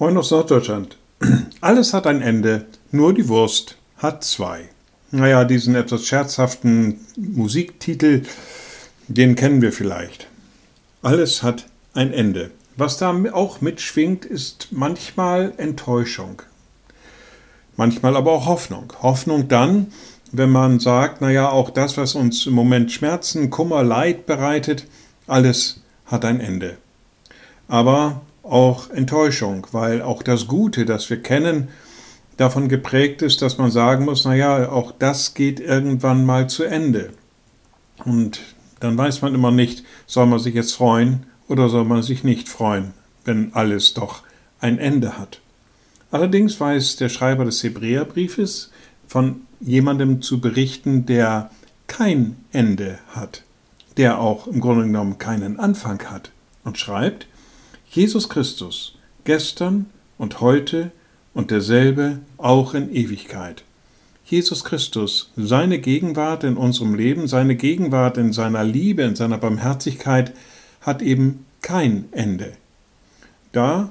Moin aus Norddeutschland. Alles hat ein Ende, nur die Wurst hat zwei. Naja, diesen etwas scherzhaften Musiktitel, den kennen wir vielleicht. Alles hat ein Ende. Was da auch mitschwingt, ist manchmal Enttäuschung. Manchmal aber auch Hoffnung. Hoffnung dann, wenn man sagt, naja, auch das, was uns im Moment Schmerzen, Kummer, Leid bereitet, alles hat ein Ende. Aber auch Enttäuschung, weil auch das Gute, das wir kennen, davon geprägt ist, dass man sagen muss, naja, auch das geht irgendwann mal zu Ende. Und dann weiß man immer nicht, soll man sich jetzt freuen oder soll man sich nicht freuen, wenn alles doch ein Ende hat. Allerdings weiß der Schreiber des Hebräerbriefes von jemandem zu berichten, der kein Ende hat, der auch im Grunde genommen keinen Anfang hat und schreibt, Jesus Christus, gestern und heute und derselbe auch in Ewigkeit. Jesus Christus, seine Gegenwart in unserem Leben, seine Gegenwart in seiner Liebe, in seiner Barmherzigkeit hat eben kein Ende. Da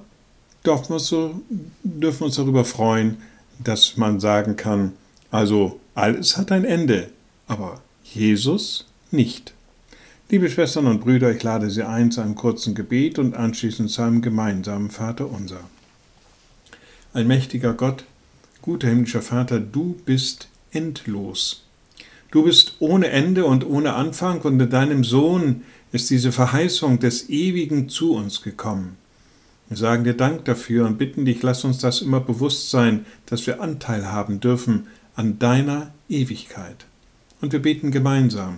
dürfen wir, uns so, dürfen uns darüber freuen, dass man sagen kann, also alles hat ein Ende, aber Jesus nicht. Liebe Schwestern und Brüder, ich lade Sie ein zu einem kurzen Gebet und anschließend zu einem gemeinsamen Vater unser. Allmächtiger Gott, guter himmlischer Vater, du bist endlos. Du bist ohne Ende und ohne Anfang und in deinem Sohn ist diese Verheißung des Ewigen zu uns gekommen. Wir sagen dir Dank dafür und bitten dich, lass uns das immer bewusst sein, dass wir Anteil haben dürfen an deiner Ewigkeit. Und wir beten gemeinsam.